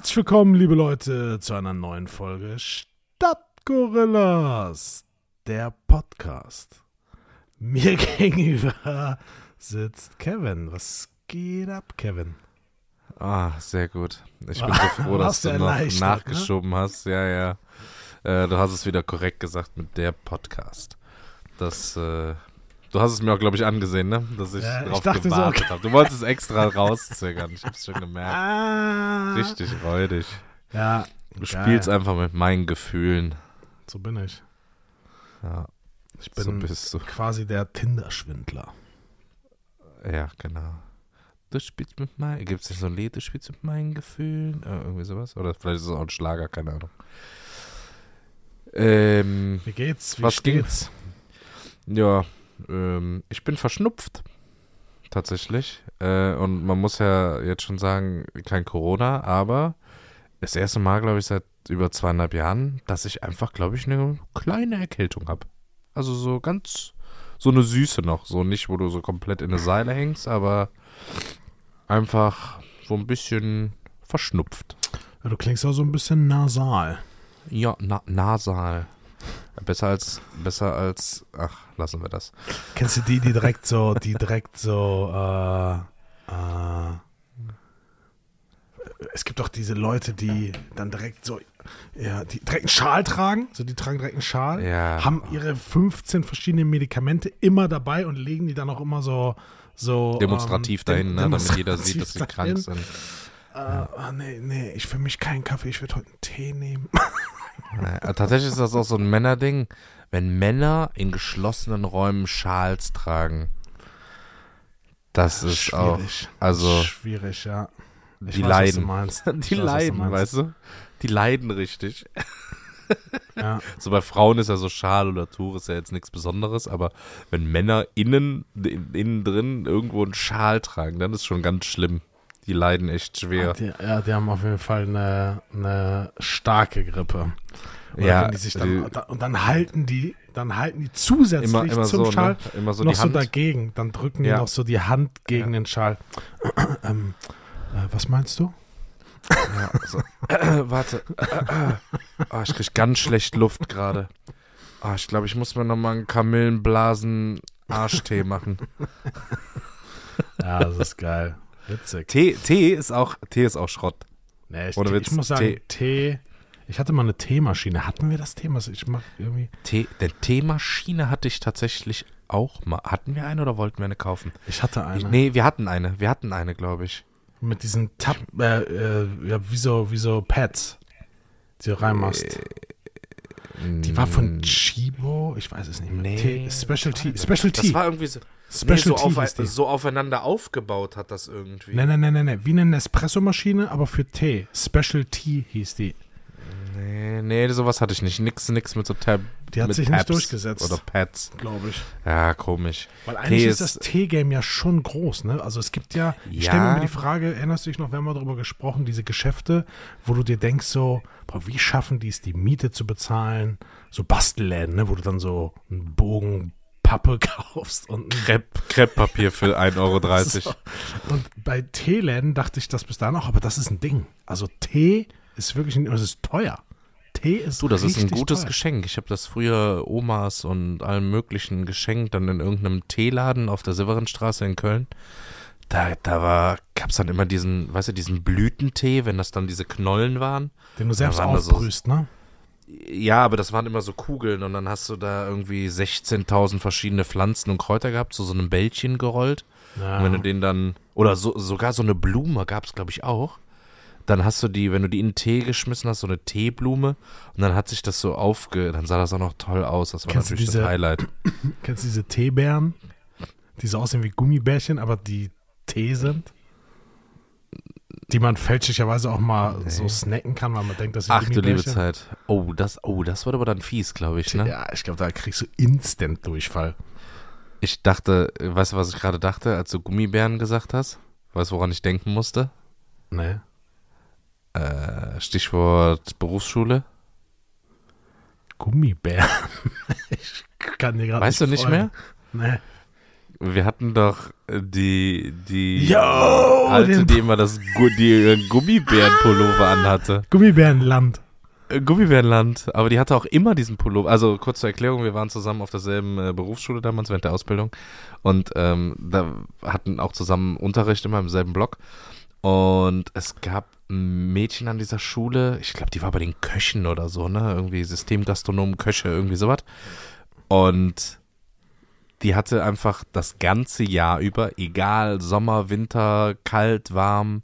Herzlich willkommen, liebe Leute, zu einer neuen Folge Stadtgorillas, der Podcast. Mir gegenüber sitzt Kevin. Was geht ab, Kevin? Ah, sehr gut. Ich bin so froh, dass du noch ne? nachgeschoben hast. Ja, ja. Äh, du hast es wieder korrekt gesagt mit der Podcast. Das, äh, du hast es mir auch, glaube ich, angesehen, ne? Dass ich Ja, ich drauf so, gewartet okay. habe. Du wolltest es extra rauszögern. Ich hab's schon gemerkt. Ah. Richtig räudig. Ja. Du geil. spielst einfach mit meinen Gefühlen. So bin ich. Ja, Ich so bin bist du. quasi der Tinder-Schwindler. Ja, genau. Du spielst mit meinen, gibt es nicht so ein Lied, du spielst mit meinen Gefühlen? Äh, irgendwie sowas? Oder vielleicht ist es auch ein Schlager, keine Ahnung. Ähm, Wie geht's? Wie Was steht's? Ja, ähm, ich bin verschnupft. Tatsächlich. Äh, und man muss ja jetzt schon sagen, kein Corona, aber das erste Mal, glaube ich, seit über zweieinhalb Jahren, dass ich einfach, glaube ich, eine kleine Erkältung habe. Also so ganz, so eine Süße noch. So nicht, wo du so komplett in eine Seile hängst, aber einfach so ein bisschen verschnupft. Ja, du klingst auch so ein bisschen nasal. Ja, na, nasal. Besser als, besser als, ach, lassen wir das. Kennst du die, die direkt so, die direkt so, äh, äh, es gibt doch diese Leute, die dann direkt so, ja, die direkt einen Schal tragen, so die tragen direkt einen Schal, Ja. haben ihre 15 verschiedenen Medikamente immer dabei und legen die dann auch immer so, so Demonstrativ ähm, dahin, ne, damit jeder sieht, dass sie demonstrativ krank sind. Äh, ah, nee, nee, ich für mich keinen Kaffee, ich würde heute einen Tee nehmen. Naja, tatsächlich ist das auch so ein Männerding, wenn Männer in geschlossenen Räumen Schals tragen. Das ist auch, Schwierig. also Schwierig, ja. Ich die weiß, du leiden. meinst. die weiß, du leiden, meinst. weißt du? Die leiden richtig. Ja. So bei Frauen ist ja so Schal oder Tuch ist ja jetzt nichts Besonderes, aber wenn Männer innen, in- innen drin irgendwo einen Schal tragen, dann ist schon ganz schlimm. Die leiden echt schwer. Die, ja, die haben auf jeden Fall eine, eine starke Grippe. Oder Ja, die sich dann, die- und dann halten die, dann halten die zusätzlich Immer, immer zum so, Schal ne? Immer so noch die so dagegen. Dann drücken die Ja. noch so die Hand gegen Ja. den Schal. ähm, äh, was meinst du? Ja, so. Äh, warte. Ah, ich krieg ganz schlecht Luft gerade. Ah, ich glaube, ich muss mir nochmal einen Kamillenblasen-Arschtee machen. Ja, das ist geil. Witzig. Tee, Tee ist auch, Tee ist auch Schrott. Nee, ich, Ohne ich Witz, muss sagen, Tee. Tee. Ich hatte mal eine Teemaschine. Hatten wir das Thema? Ich mach irgendwie. Tee, der Teemaschine hatte ich tatsächlich auch mal. Hatten wir eine oder wollten wir eine kaufen? Ich hatte eine. Ich, nee, wir hatten eine. Wir hatten eine, glaube ich. Mit diesen Tab, äh, äh, ja, wie so, wie so Pads, die du reinmachst. Äh, Die war von Chibo, ich weiß es nicht mehr. Nee, Tee, Specialty, Specialty. Das war irgendwie so, nee, Specialty so, auf, so aufeinander aufgebaut hat das irgendwie. Nee, nee, nee, nee, nee. Wie eine Espresso-Maschine, aber für Tee. Specialty hieß die. Nee, nee, sowas hatte ich nicht. Nix, nix mit so Tab. Die hat sich nicht Tabs durchgesetzt. Oder Pads. Glaube ich. Ja, komisch. Weil eigentlich Tee ist das Tee-Game ja schon groß, ne? Also es gibt ja, ich stelle mir Ja. die Frage, erinnerst du dich noch, wir haben mal darüber gesprochen, diese Geschäfte, wo du dir denkst so, boah, wie schaffen die es, die Miete zu bezahlen? So Bastelläden, ne? Wo du dann so einen Bogen Pappe kaufst und Crepe-Papier für 1,30 Euro. So. Und bei Teeläden dachte ich das bis dahin auch, aber das ist ein Ding. Also Tee ist wirklich, ein, es ist teuer. Tee ist Du, das ist ein gutes teuer. Geschenk. Ich habe das früher Omas und allen möglichen geschenkt, dann in irgendeinem Teeladen auf der Severinstraße in Köln. Da, da war, gab's dann immer diesen, weißt du, diesen Blütentee, wenn das dann diese Knollen waren. Den du selbst da so- aufbrühst, ne? Ja, aber das waren immer so Kugeln und dann hast du da irgendwie 16.000 verschiedene Pflanzen und Kräuter gehabt, zu so einem Bällchen gerollt. Ja. Und wenn du den dann, oder so, sogar so eine Blume gab's glaube ich, auch. Dann hast du die, wenn du die in den Tee geschmissen hast, so eine Teeblume. Und dann hat sich das so aufge, dann sah das auch noch toll aus. Das war Kennst natürlich diese- das Highlight. Kennst du diese Teebären? Die so aussehen wie Gummibärchen, aber die Tee sind? Die man fälschlicherweise auch mal so snacken kann, weil man denkt, das sind Ach du liebe. Zeit. Oh, das, oh, das wird aber dann fies, glaube ich, ne? Ja, ich glaube, da kriegst du Instant-Durchfall. Ich dachte, weißt du, was ich gerade dachte, als du Gummibären gesagt hast? Weißt du, woran ich denken musste? Nee. Äh, Stichwort Berufsschule. Gummibären. ich kann dir gerade Weißt du nicht folgen. mehr? Nee. Wir hatten doch äh, die, die Yo, Alte, die immer das die äh, Gummibärenpullover anhatte. Gummibärenland. Äh, Gummibärenland, aber die hatte auch immer diesen Pullover. Also kurz zur Erklärung, wir waren zusammen auf derselben äh, Berufsschule damals während der Ausbildung und ähm, da hatten auch zusammen Unterricht immer im selben Block. Und es gab ein Mädchen an dieser Schule, ich glaube, die war bei den Köchen oder so, ne? Irgendwie Systemgastronomen, Köche, irgendwie sowas. Und die hatte einfach das ganze Jahr über, egal Sommer, Winter, kalt, warm,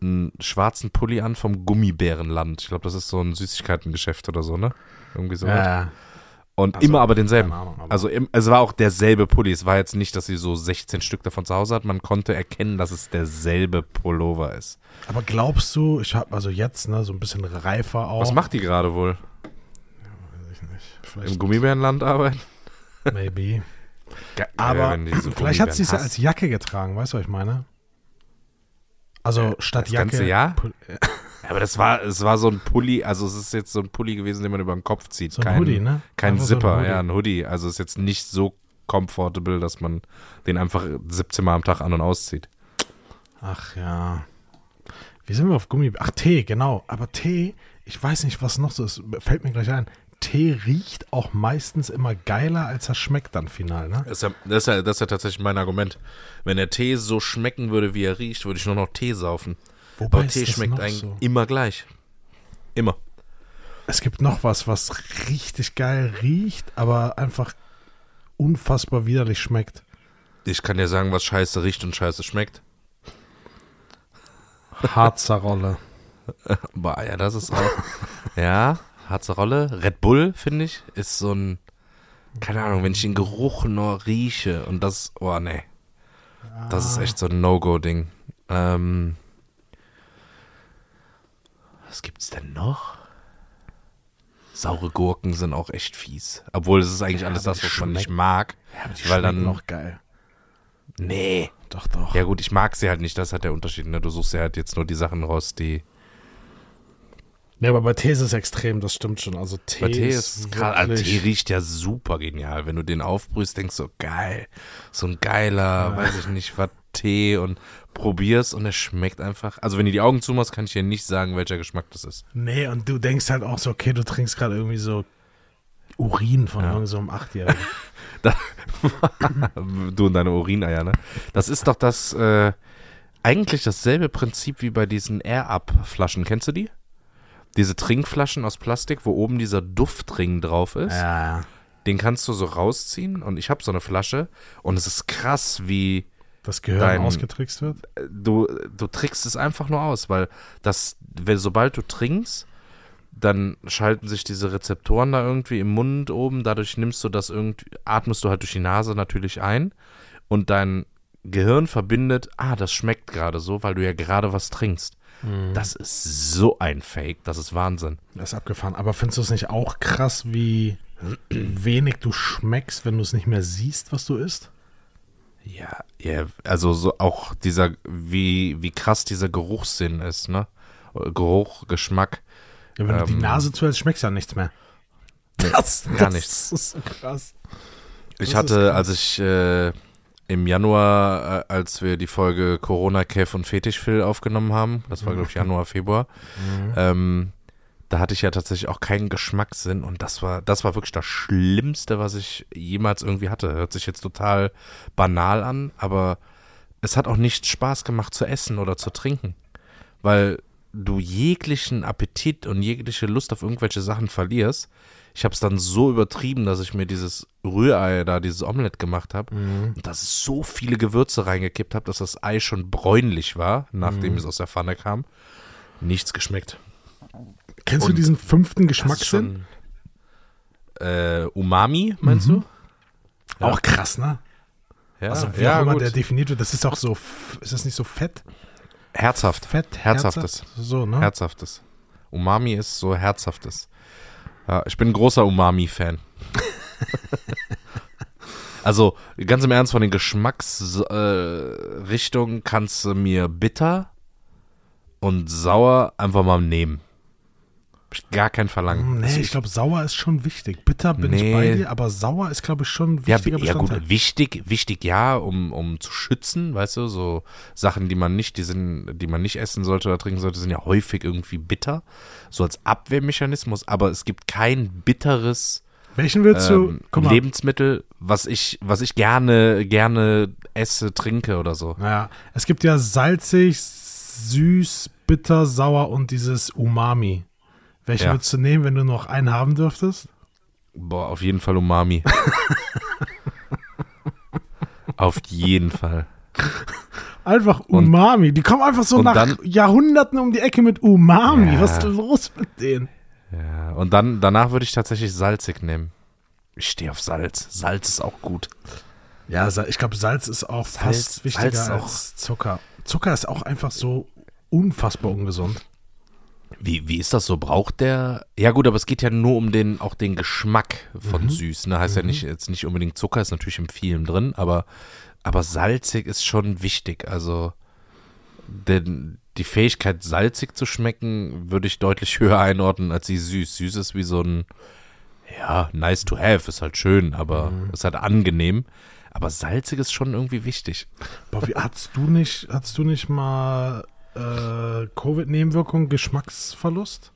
einen schwarzen Pulli an vom Gummibärenland. Ich glaube, das ist so ein Süßigkeitengeschäft oder so, ne? Irgendwie so. Ja. Und also, immer aber denselben. Ahnung, aber- also im, es war auch derselbe Pulli. Es war jetzt nicht, dass sie so 16 Stück davon zu Hause hat. Man konnte erkennen, dass es derselbe Pullover ist. Aber glaubst du, ich habe also jetzt ne, so ein bisschen reifer auch. Was macht die gerade wohl? Weiß ich nicht. Vielleicht, Im Gummibärenland arbeiten? maybe. Geil, Aber so vielleicht hat sie es ja als Jacke getragen, weißt du, was ich meine? Also statt das Jacke. ganze Jahr? Äh, hasst. Aber das war, es war so ein Pulli, also es ist jetzt so ein Pulli gewesen, den man über den Kopf zieht. So ein kein, Hoodie, ne? Kein Einfach so ein Zipper, ja, ein Hoodie. Also ist jetzt nicht so comfortable, dass man den einfach 17 Mal am Tag an- und auszieht. Ach ja. Wie sind wir auf Gummi? Ach, Tee, genau. Aber Tee, ich weiß nicht, was noch so ist. Fällt mir gleich ein. Tee riecht auch meistens immer geiler, als er schmeckt dann final, ne? Das ist, ja, das, ist ja, das ist ja tatsächlich mein Argument. Wenn der Tee so schmecken würde, wie er riecht, würde ich nur noch Tee saufen. Wobei Aber Tee schmeckt eigentlich so? immer gleich. Immer. Es gibt noch was, was richtig geil riecht, aber einfach unfassbar widerlich schmeckt. Ich kann dir sagen, was scheiße riecht und scheiße schmeckt. Harzer Rolle. Boah, ja, das ist auch. ja, harte Rolle. Red Bull, finde ich, ist so ein. Keine Ahnung, wenn ich den Geruch nur rieche und das. Oh, nee. Das ist echt so ein No-Go-Ding. Ähm. Was gibt's denn noch? Saure Gurken sind auch echt fies. Obwohl, es ist eigentlich alles aber das, was man nicht mag. Die weil dann. noch geil. Nee. Doch, doch. Ja, gut, ich mag sie halt nicht. Das hat der Unterschied. Ne? Du suchst ja halt jetzt nur die Sachen raus, die. Ja, aber bei Tee ist es extrem, das stimmt schon. Also Tee, Bei Tee ist, ist gerade, also Tee riecht ja super genial. Wenn du den aufbrühst, denkst du, geil, so ein geiler, weiß ich nicht, was Tee und probierst und es schmeckt einfach. Also wenn du die Augen zumachst, kann ich dir nicht sagen, welcher Geschmack das ist. Nee, und du denkst halt auch so, okay, du trinkst gerade irgendwie so Urin von Ja. irgendeinem so einem Achtjährigen. du und deine Urineier, ne? Das ist doch das, äh, eigentlich dasselbe Prinzip wie bei diesen Air-Up-Flaschen. Kennst du die? Diese Trinkflaschen aus Plastik, wo oben dieser Duftring drauf ist. ja, Den kannst du so rausziehen und ich habe so eine Flasche und es ist krass, wie das Gehirn Dein- ausgetrickst wird. du, du trickst es einfach nur aus, weil das, wenn, sobald du trinkst, dann schalten sich diese Rezeptoren da irgendwie im Mund oben, dadurch nimmst du das irgendwie, atmest du halt durch die Nase natürlich ein und dein Gehirn verbindet, ah, das schmeckt gerade so, weil du ja gerade was trinkst. Das ist so ein Fake, das ist Wahnsinn. Das ist abgefahren. Aber findest du es nicht auch krass, wie wenig du schmeckst, wenn du es nicht mehr siehst, was du isst? Ja, ja, also so auch dieser, wie, wie krass dieser Geruchssinn ist, ne? Geruch, Geschmack. Ja, wenn du die Ähm, Nase zuhältst, schmeckst du ja nichts mehr. Nee, Das, gar das nichts. ist so krass. Ich Das hatte, als ich äh, im Januar, äh, als wir die Folge Corona, Kev und Fetischfil aufgenommen haben, das war, glaube ich, Januar, Februar, ähm, da hatte ich ja tatsächlich auch keinen Geschmackssinn und das war, das war wirklich das Schlimmste, was ich jemals irgendwie hatte. Hört sich jetzt total banal an, aber es hat auch nicht Spaß gemacht zu essen oder zu trinken, weil du jeglichen Appetit und jegliche Lust auf irgendwelche Sachen verlierst. Ich habe es dann so übertrieben, dass ich mir dieses Rührei da, dieses Omelett gemacht habe und da so viele Gewürze reingekippt habe, dass das Ei schon bräunlich war, nachdem es aus der Pfanne kam. Nichts geschmeckt. Kennst Und du diesen fünften Geschmackssinn? schon, äh, Umami, meinst du? Ja. Auch krass, ne? Ja, also wie ja auch immer gut. der definiert wird, das ist auch so, ist das nicht so fett? Herzhaft. Fett? Herzhaftes. herzhaft? So, ne? Herzhaftes. Umami ist so herzhaftes. Ja, ich bin ein großer Umami-Fan. also, ganz im Ernst, von den Geschmacksrichtungen äh, kannst du mir bitter und sauer einfach mal nehmen. Ich gar kein Verlangen. Nee, Also ich glaube, sauer ist schon wichtig. Bitter bin ich Nee. bei dir, aber sauer ist, glaube ich, schon ein Ja, ja gut, wichtig, wichtig ja, um, um zu schützen, weißt du, so Sachen, die man nicht, die sind, die man nicht essen sollte oder trinken sollte, sind ja häufig irgendwie bitter, so als Abwehrmechanismus, aber es gibt kein bitteres Welchen du? ähm, mal. Lebensmittel, was ich, was ich gerne, gerne esse, trinke oder so. Naja, es gibt ja salzig, süß, bitter, sauer und dieses Umami. Welchen Ja. würdest du nehmen, wenn du noch einen haben dürftest? Boah, auf jeden Fall Umami. auf jeden Fall. Einfach Umami. Die kommen einfach so und nach dann- Jahrhunderten um die Ecke mit Umami. Ja. Was ist denn los mit denen? Ja, und dann, danach würde ich tatsächlich salzig nehmen. Ich stehe auf Salz. Salz ist auch gut. Ja, ich glaube, Salz ist auch Salz- fast wichtiger Salz ist auch- als Zucker. Zucker ist auch einfach so unfassbar ungesund. Wie, wie ist das so? Braucht der. Ja, gut, aber es geht ja nur um den, auch den Geschmack von Mhm. süß. Ne? Heißt ja nicht, jetzt nicht unbedingt Zucker, ist natürlich in vielen drin, aber, aber salzig ist schon wichtig. Also, denn die Fähigkeit, salzig zu schmecken, würde ich deutlich höher einordnen als die süß. Süß ist wie so ein, ja, nice to have, ist halt schön, aber Mhm. ist halt angenehm. Aber salzig ist schon irgendwie wichtig. Boah, wie, hattest du nicht, hattest du nicht mal äh, Covid-Nebenwirkungen, Geschmacksverlust?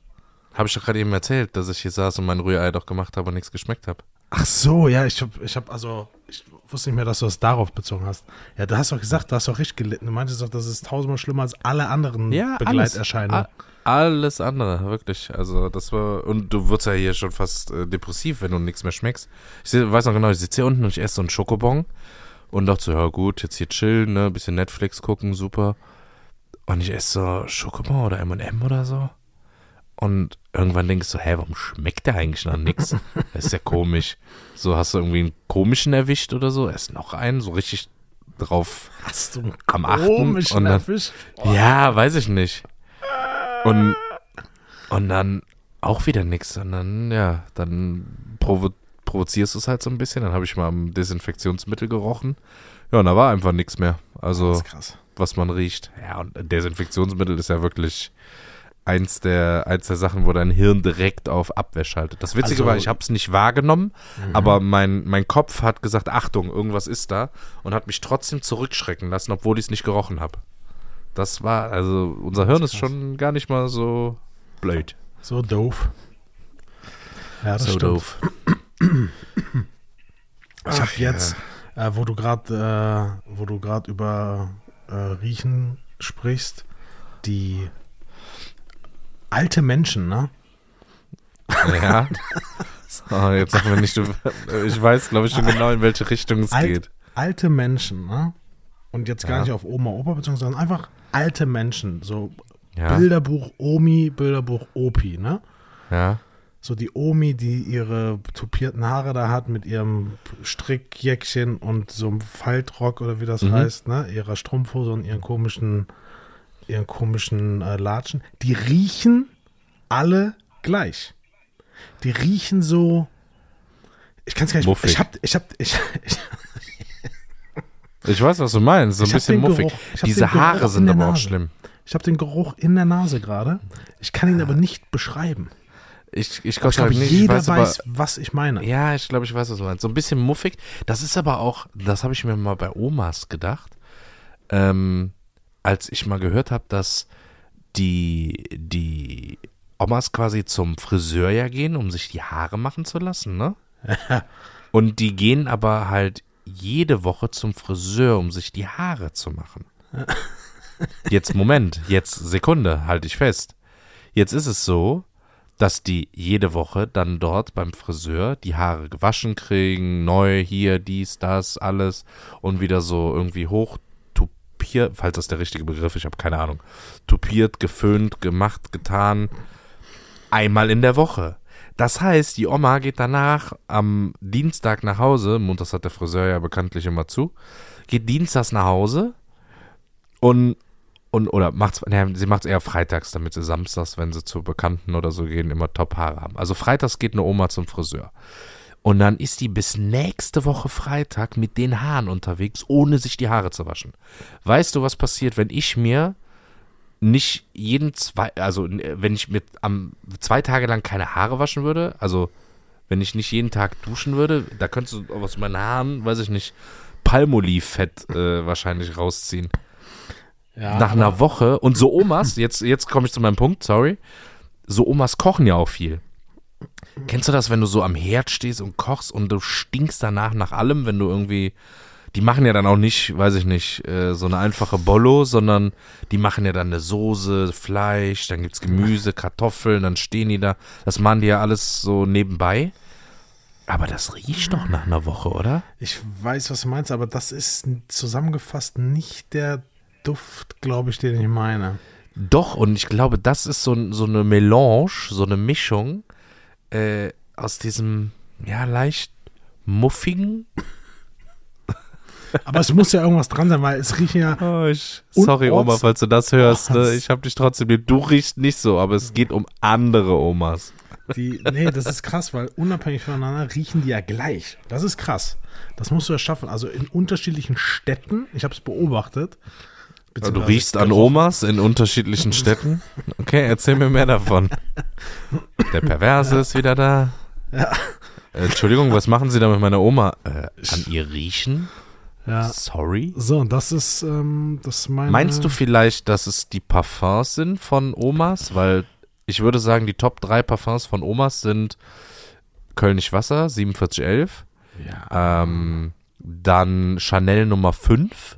Habe ich doch gerade eben erzählt, dass ich hier saß und mein Rührei doch gemacht habe und nichts geschmeckt habe. Ach so, ja, ich habe, ich hab, also, ich wusste nicht mehr, dass du das darauf bezogen hast. Ja, du hast doch gesagt, du hast doch richtig gelitten. Du meintest doch, das ist tausendmal schlimmer als alle anderen Begleiterscheinungen. Alles, alles andere, wirklich. Also das war, und du wirst ja hier schon fast äh, depressiv, wenn du nichts mehr schmeckst. Ich seh, weiß noch genau, ich sitze hier unten und ich esse so einen Schokobon und dachte so, ja gut, jetzt hier chillen, ne, bisschen Netflix gucken, super. Und ich esse so Schokobon oder M&M oder so. Und irgendwann denkst du, hä, warum schmeckt der eigentlich nach nix? Das ist ja komisch. So, hast du irgendwie einen komischen erwischt oder so? Ess noch einen, so richtig drauf Hast du einen am achten komischen und dann- erwischt? ja, weiß ich nicht. Und, und dann auch wieder nix. Und dann, ja, dann provo provozierst du es halt so ein bisschen. Dann habe ich mal am Desinfektionsmittel gerochen. Ja, und da war einfach nichts mehr. Also, Das ist krass. Was man riecht. Ja, und Desinfektionsmittel ist ja wirklich eins der, eins der Sachen, wo dein Hirn direkt auf Abwehr schaltet. Das Witzige Also- war, ich habe es nicht wahrgenommen, aber mein, mein Kopf hat gesagt, Achtung, irgendwas ist da und hat mich trotzdem zurückschrecken lassen, obwohl ich es nicht gerochen habe. Das war, also unser Hirn ist krass. schon gar nicht mal so blöd. So doof. Ja, das so stimmt. doof. Ich habe jetzt, äh, wo du gerade, äh, wo du gerade über äh, Riechen sprichst, die alte Menschen, ne? Ja. So, jetzt sagen wir nicht, du, ich weiß, glaube ich, schon genau, in welche Richtung es Alt, geht. alte Menschen, ne? Und jetzt gar Ja. nicht auf Oma, Opa bezogen, sondern einfach alte Menschen. So Ja, Bilderbuch Omi, Bilderbuch Opi, ne? ja, So die Omi, die ihre tupierten Haare da hat mit ihrem Strickjäckchen und so einem Faltrock oder wie das Mhm. heißt, ne? Ihrer Strumpfhose und ihren komischen, ihren komischen äh, Latschen. Die riechen alle gleich. Die riechen so. Ich kann es gar nicht. Muffig. Ich hab, ich hab, ich, ich, Ich weiß, was du meinst. So ein bisschen muffig. Diese Haare in sind aber auch schlimm. ich habe den Geruch in der Nase gerade. Ich kann ihn aber nicht beschreiben. Ich, ich, Gott ich glaube, nicht. Ich jeder weiß weiß, aber, was ich meine. ja, ich glaube, ich weiß, was du meinst. So ein bisschen muffig. Das ist aber auch, das habe ich mir mal bei Omas gedacht, ähm, als ich mal gehört habe, dass die, die Omas quasi zum Friseur ja gehen, um sich die Haare machen zu lassen, ne? Und die gehen aber halt jede Woche zum Friseur, um sich die Haare zu machen. Jetzt, Moment, jetzt Sekunde, halte ich fest. Jetzt ist es so, dass die jede Woche dann dort beim Friseur die Haare gewaschen kriegen, neu hier, dies, das, alles und wieder so irgendwie hoch tupiert, falls das der richtige Begriff ist, ich habe keine Ahnung, tupiert, geföhnt, gemacht, getan, einmal in der Woche. Das heißt, die Oma geht danach am Dienstag nach Hause, montags hat der Friseur ja bekanntlich immer zu, geht dienstags nach Hause und und oder macht's, naja, sie macht es eher freitags, damit sie samstags, wenn sie zu Bekannten oder so gehen, immer Top-Haare haben. Also freitags geht eine Oma zum Friseur. Und dann ist die bis nächste Woche Freitag mit den Haaren unterwegs, ohne sich die Haare zu waschen. Weißt du, was passiert, wenn ich mir nicht jeden zwei, also wenn ich mit am zwei Tage lang keine Haare waschen würde, also wenn ich nicht jeden Tag duschen würde, da könntest du aus meinen Haaren, weiß ich nicht, Palmolive-Fett äh, wahrscheinlich rausziehen. Ja, Nach einer Woche und so Omas, jetzt, jetzt komme ich zu meinem Punkt, sorry. So Omas kochen ja auch viel. Kennst du das, wenn du so am Herd stehst und kochst und du stinkst danach nach allem, wenn du irgendwie. Die machen ja dann auch nicht, weiß ich nicht, äh, so eine einfache Bollo, sondern die machen ja dann eine Soße, Fleisch, dann gibt's Gemüse, Kartoffeln, dann stehen die da. Das machen die ja alles so nebenbei. Aber das riecht doch nach einer Woche, oder? Ich weiß, was du meinst, aber das ist zusammengefasst nicht der Duft, glaube ich, den ich meine. Doch, und ich glaube, das ist so, so eine Melange, so eine Mischung äh, aus diesem, ja, leicht muffigen. Aber es muss ja irgendwas dran sein, weil es riechen ja. Oh, ich, sorry, Oma, falls du das hörst. Oh, Ne? das- Ich hab dich trotzdem. Du riechst nicht so, aber es geht um andere Omas. Die, nee, das ist krass, weil unabhängig voneinander riechen die ja gleich. Das ist krass. Das musst du ja schaffen. Also in unterschiedlichen Städten, ich habe es beobachtet. Du beziehungsweise riechst an. Omas in unterschiedlichen Städten. Okay, erzähl mir mehr davon. Der Perverse ist wieder da. Ja. Äh, Entschuldigung, was machen Sie da mit meiner Oma? Äh, an ihr riechen? Ja. Sorry? So, und das ist, ähm, das meine. Meinst du vielleicht, dass es die Parfums sind von Omas? Weil ich würde sagen, die Top 3 Parfums von Omas sind Kölnisch Wasser, 4711. Ja. Ähm, dann Chanel Nummer 5.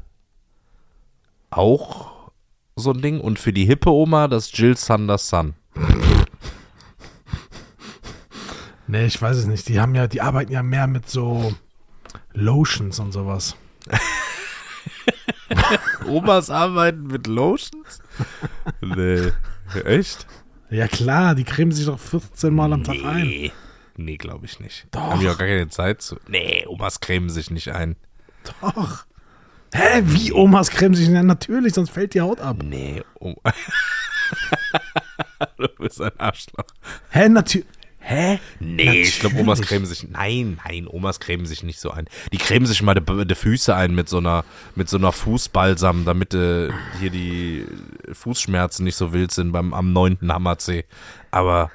Auch so ein Ding. Und für die hippe Oma das Jill Sander Sun. Nee, ich weiß es nicht. Die haben ja, die arbeiten ja mehr mit so Lotions und sowas. Omas arbeiten mit Lotions? Nee. Echt? Ja klar, die cremen sich doch 14 Mal am Tag ein. Nee. Nee, glaube ich nicht. Doch. Haben die auch gar keine Zeit zu. Nee, Omas cremen sich nicht ein. Doch. Hä, wie Omas cremen sich? Ja, natürlich, sonst fällt die Haut ab. Nee, um. du bist ein Arschloch. Hä, natürlich. Hä? Nee, ich glaube, Omas Natürlich. cremen sich. Nein, nein, Omas cremen sich nicht so ein. Die cremen sich mal die, die Füße ein mit so einer, mit so einer Fußbalsam, damit äh, hier die Fußschmerzen nicht so wild sind beim am neunten Hammerzeh. Aber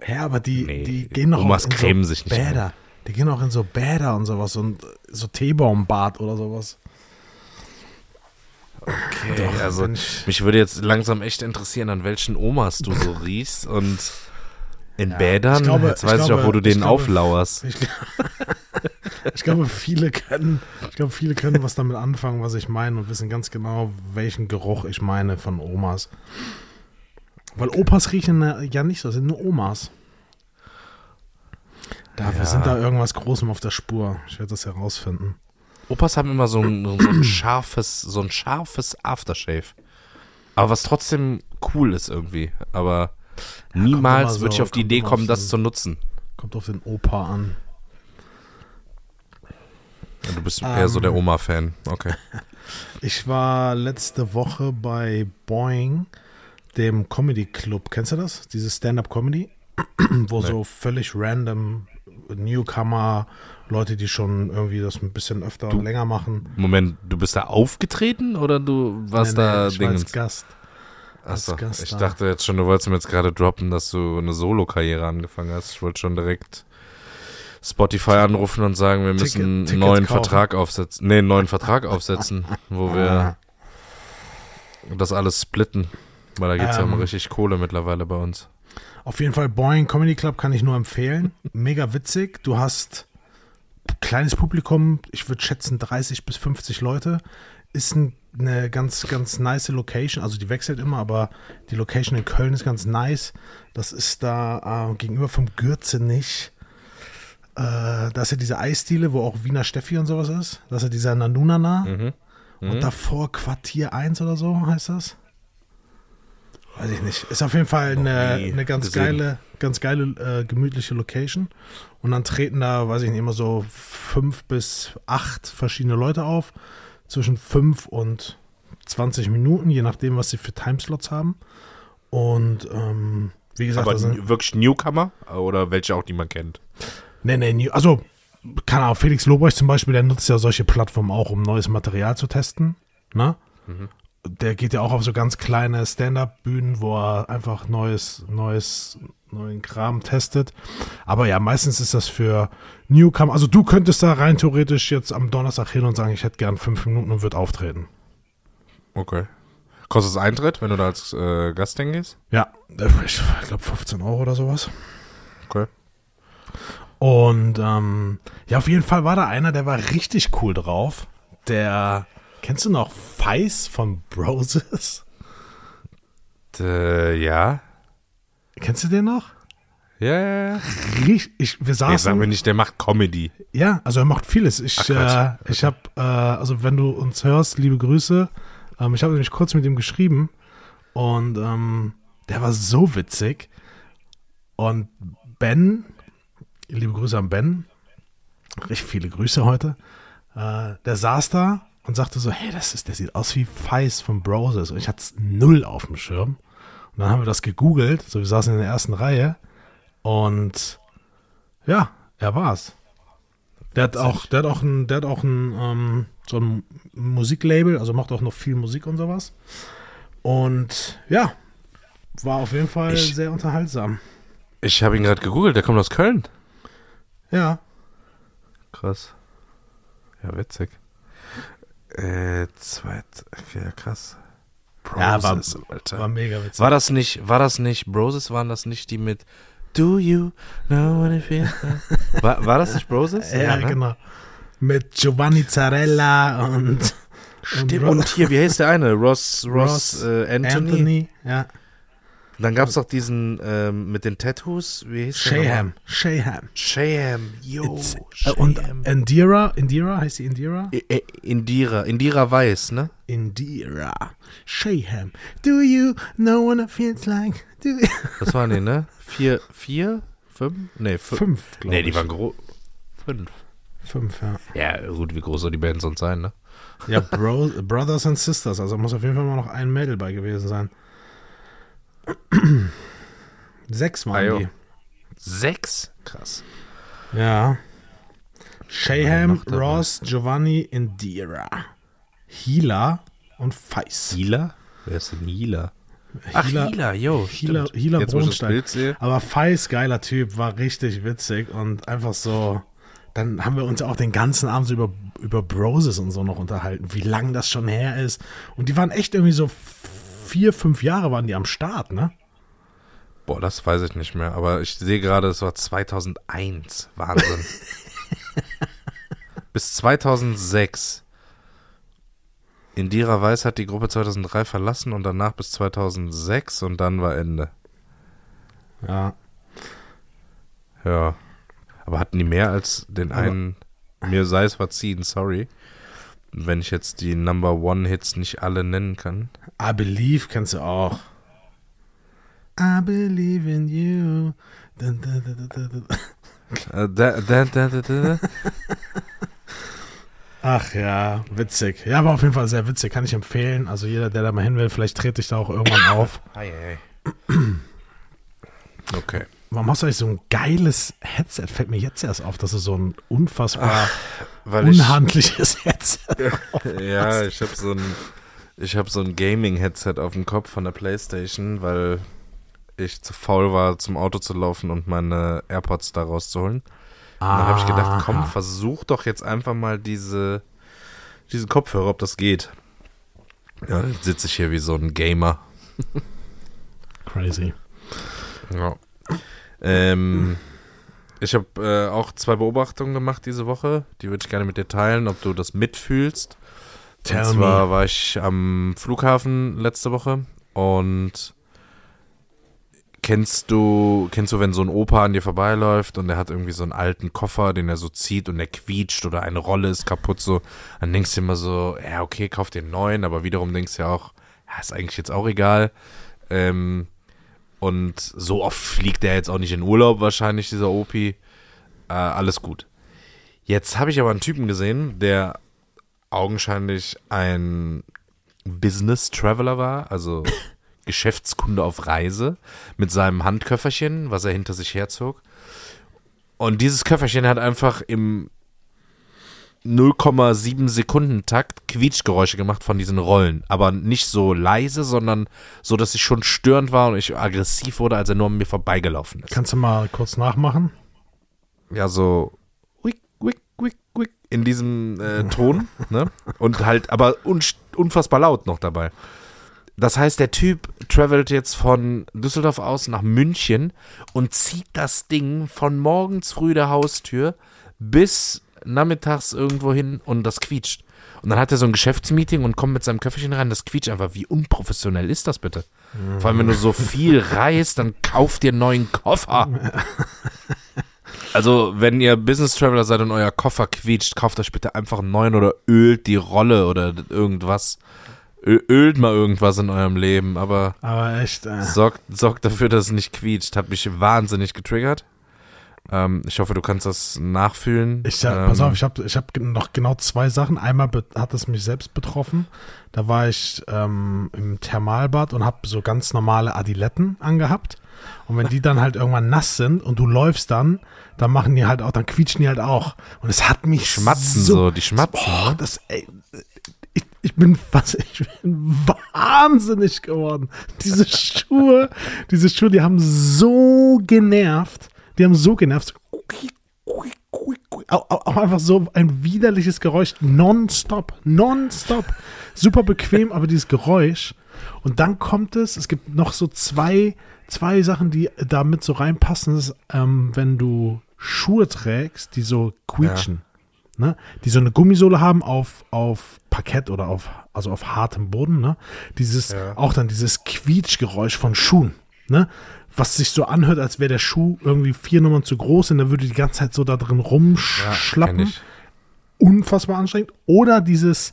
Hä, aber die, Nee, die gehen noch Omas auch in cremen so sich nicht Bäder. Die gehen auch in so Bäder und sowas und so Teebaumbad oder sowas. Okay, Doch, also ich- mich würde jetzt langsam echt interessieren, an welchen Omas du so riechst und in Bädern. ich glaube- jetzt ich weiß ich, glaube- auch, wo du ich denen glaube- auflauerst. Ich, ich glaube, viele können, ich glaube, viele können was damit anfangen, was ich meine und wissen ganz genau, welchen Geruch ich meine von Omas. Weil Opas riechen ja nicht so, das sind nur Omas. Da, wir Ja. sind da irgendwas Großem auf der Spur. Ich werde das herausfinden. Opas haben immer so ein, so ein scharfes, so ein scharfes Aftershave. Aber was trotzdem cool ist irgendwie. Aber immer niemals so, würde ich auf die Idee kommen, das den- zu nutzen. Kommt auf den Opa an. Ja, Du bist eher so der Ähm. Oma-Fan. Okay. Ich war letzte Woche bei Boing, dem Comedy Club. Kennst du das? Diese Stand-up-Comedy, wo Nee. so völlig random Newcomer, Leute, die schon irgendwie das ein bisschen öfter und länger machen. Moment, du bist da aufgetreten oder du warst Nee, nee, da ich war als Dingens? Gast. Achso, Gast ich da. dachte jetzt schon, du wolltest mir jetzt gerade droppen, dass du eine Solo-Karriere angefangen hast. Ich wollte schon direkt Spotify anrufen und sagen, wir müssen einen Tickets neuen kaufen. Vertrag aufsetzen. Nee, einen neuen Vertrag aufsetzen, wo wir das alles splitten. Weil da geht es ja um Ähm. richtig Kohle mittlerweile bei uns. Auf jeden Fall Boing Comedy Club kann ich nur empfehlen. Mega witzig. Du hast kleines Publikum, ich würde schätzen 30 bis 50 Leute. Ist ein, eine ganz, ganz nice Location. Also die wechselt immer, aber die Location in Köln ist ganz nice. Das ist da äh, gegenüber vom Gürzenich. Äh, da ist ja diese Eisdiele, wo auch Wiener Steffi und sowas ist. Das ist ja dieser Nanunana. Mhm. Und davor Quartier 1 oder so heißt das. Weiß ich nicht. Ist auf jeden Fall eine, eine ganz gesehen. geile, ganz geile, äh, gemütliche Location. Und dann treten da, weiß ich nicht, immer so fünf bis acht verschiedene Leute auf. Zwischen fünf und 20 Minuten, je nachdem, was sie für Timeslots haben. Und ähm, wie gesagt, Aber also, wirklich Newcomer oder welche auch, die man kennt? nee, nee, also keine Ahnung, Felix Lobrecht zum Beispiel, der nutzt ja solche Plattformen auch, um neues Material zu testen. Ne? Der geht ja auch auf so ganz kleine Stand-up-Bühnen, wo er einfach neues, neues, neuen Kram testet. Aber ja, meistens ist das für Newcomer. Also du könntest da rein theoretisch jetzt am Donnerstag hin und sagen, ich hätte gern fünf Minuten und würde auftreten. Okay. Kostet es Eintritt, wenn du da als äh, Gast hingehst? Ja, ich glaube 15 Euro oder sowas. Okay. Und ähm, ja, auf jeden Fall war da einer, der war richtig cool drauf. Der, kennst du noch Feis von Broses? Äh, ja. Kennst du den noch? Ja, ja, ja. Ich, wir Nee, sag mir saßen, nicht, der macht Comedy. ja, also er macht vieles. Ich, Ach, äh, ich habe, äh, also wenn du uns hörst, liebe Grüße, ähm, ich habe nämlich kurz mit ihm geschrieben und ähm, der war so witzig. Und Ben, liebe Grüße an Ben, richtig viele Grüße heute, äh, der saß da und sagte so, hey, das ist, der sieht aus wie Feist von Broses. Und ich hatte es null auf dem Schirm. Und dann haben wir das gegoogelt, so wir saßen in der ersten Reihe und ja, er war's. Der hat auch, der hat auch ein, der hat auch ein, ähm, so ein Musiklabel, also macht auch noch viel Musik und sowas. Und ja, war auf jeden Fall Ich- sehr unterhaltsam. Ich habe ihn gerade gegoogelt, der kommt aus Köln. Ja, Krass. Ja, witzig. Äh, zweit, ja, krass. Ja, war- Broses, Alter. war mega witzig. War das nicht, war das nicht, Broses waren das nicht die mit Do you know what feels like? War, war das nicht Broses? ja, ne? genau. Mit Giovanni Zarella und, Stimmt. Ro- Und hier, wie heißt der eine? Ross, Ross, Ross äh, Anthony. Anthony. Ja. Dann gab es doch diesen ähm, mit den Tattoos. Wie hieß der Shayham. nochmal? Shayham. Shayham, yo. Äh, und Shayham. Indira, Indira, heißt die Indira? I- I- Indira, Indira Weiß, ne? Indira. Shayham. Do you know what it feels like? Do you? Das waren die, ne? Vier, vier, fünf? Nee, fünf. Fünf, glaube Nee, die ich. waren groß. Fünf. Fünf, ja. Ja, gut, wie groß soll die Band sonst sein, ne? Ja, Bro, Brothers and Sisters. Also muss auf jeden Fall mal noch ein Mädel bei gewesen sein. Sechs waren Ajo. die. Sechs? Krass. Ja. Shayham? Ross, Giovanni, Indira. Hila und Feis. Hila? Wer ist denn Hila? Ach, Hila- Hila, yo. Hila, stimmt. Hila Jetzt, wo ich das Bronstein. Aber Feis, geiler Typ, war richtig witzig und einfach so. Dann haben wir uns auch den ganzen Abend so über, über Broses und so noch unterhalten, wie lang das schon her ist. Und die waren echt irgendwie so vier, fünf Jahre waren die am Start, ne? Boah, das weiß ich nicht mehr. Aber ich sehe gerade, es war 2001. Wahnsinn. Bis 2006. Indira Weiß hat die Gruppe 2003 verlassen und danach bis 2006 und dann war Ende. Ja. Ja. Aber hatten die mehr als den Aber- einen? Mir sei es verziehen, sorry. Wenn ich jetzt die Number One Hits nicht alle nennen kann. I Believe kennst du auch. I believe in you. Dun, dun, dun. Ach ja, witzig. Ja, war auf jeden Fall sehr witzig, kann ich empfehlen. Also jeder, der da mal hin will, vielleicht trete ich da auch irgendwann auf. Okay. Warum hast du eigentlich so ein geiles Headset? Fällt mir jetzt erst auf, dass du so ein unfassbar ich, unhandliches Headset ja, ich habe so ein, ich habe so ein Gaming-Headset auf dem Kopf von der Playstation, weil ich zu faul war, zum Auto zu laufen und meine AirPods da rauszuholen. Und dann habe ich gedacht, komm, versuch doch jetzt einfach mal diese, diesen Kopfhörer, ob das geht. Ja, jetzt sitze ich hier wie so ein Gamer. Crazy. Ja. Ähm, ich habe äh, auch zwei Beobachtungen gemacht diese Woche. Die würde ich gerne mit dir teilen, ob du das mitfühlst. Tell und zwar me. war ich am Flughafen letzte Woche und kennst du, kennst du, wenn so ein Opa an dir vorbeiläuft und der hat irgendwie so einen alten Koffer, den er so zieht und der quietscht oder eine Rolle ist kaputt, so, dann denkst du immer so, ja, okay, kauf dir einen neuen, aber wiederum denkst du ja auch, ja, ist eigentlich jetzt auch egal. Ähm, und so oft fliegt der jetzt auch nicht in Urlaub wahrscheinlich, dieser Opi. Äh, alles gut. Jetzt habe ich aber einen Typen gesehen, der augenscheinlich ein Business Traveler war, also Geschäftskunde auf Reise, mit seinem Handköfferchen, was er hinter sich herzog. Und dieses Köfferchen hat einfach im 0,7 Sekunden Takt Quietschgeräusche gemacht von diesen Rollen. Aber nicht so leise, sondern so, dass ich schon störend war und ich aggressiv wurde, als er nur an mir vorbeigelaufen ist. Kannst du mal kurz nachmachen? Ja, so wick, wick, wick, wick, in diesem äh, Ton. ne? Und halt, aber un unfassbar laut noch dabei. Das heißt, der Typ travelt jetzt von Düsseldorf aus nach München und zieht das Ding von morgens früh der Haustür bis nachmittags irgendwo hin und das quietscht. Und dann hat er so ein Geschäftsmeeting und kommt mit seinem Köfferchen rein, das quietscht einfach. Wie unprofessionell ist das bitte? Vor allem, wenn du so viel reist, dann kauf dir einen neuen Koffer. Also, wenn ihr Business Traveler seid und euer Koffer quietscht, kauft euch bitte einfach einen neuen oder ölt die Rolle oder irgendwas. Ö ölt mal irgendwas in eurem Leben, aber Aber echt, äh, sorgt, sorgt dafür, dass es nicht quietscht. Hat mich wahnsinnig getriggert. Ähm, ich hoffe, du kannst das nachfühlen. Ich, hab- ähm, pass auf, ich habe ich hab noch genau zwei Sachen. Einmal hat es mich selbst betroffen. Da war ich ähm, im Thermalbad und habe so ganz normale Adiletten angehabt. Und wenn die dann halt irgendwann nass sind und du läufst dann, dann machen die halt auch, dann quietschen die halt auch. Und es hat mich Schmatzen so, die schmatzen, Oh, das, ey, ich, ich bin fast, ich bin wahnsinnig geworden. Diese Schuhe, diese Schuhe, die haben so genervt. Die haben so genervt. Auch, einfach so ein widerliches Geräusch. Nonstop. Nonstop. Super bequem, aber dieses Geräusch. Und dann kommt es, es gibt noch so zwei, zwei Sachen, die da mit so reinpassen. Das ist, ähm, wenn du Schuhe trägst, die so quietschen. Ne? Die so eine Gummisohle haben auf, auf Parkett oder auf, also auf hartem Boden, ne? Dieses, Ja. auch dann dieses Quietschgeräusch von Schuhen, ne? Was sich so anhört, als wäre der Schuh irgendwie vier Nummern zu groß und dann würde die ganze Zeit so da drin ja, rumschlappen ich. unfassbar anstrengend. Oder dieses,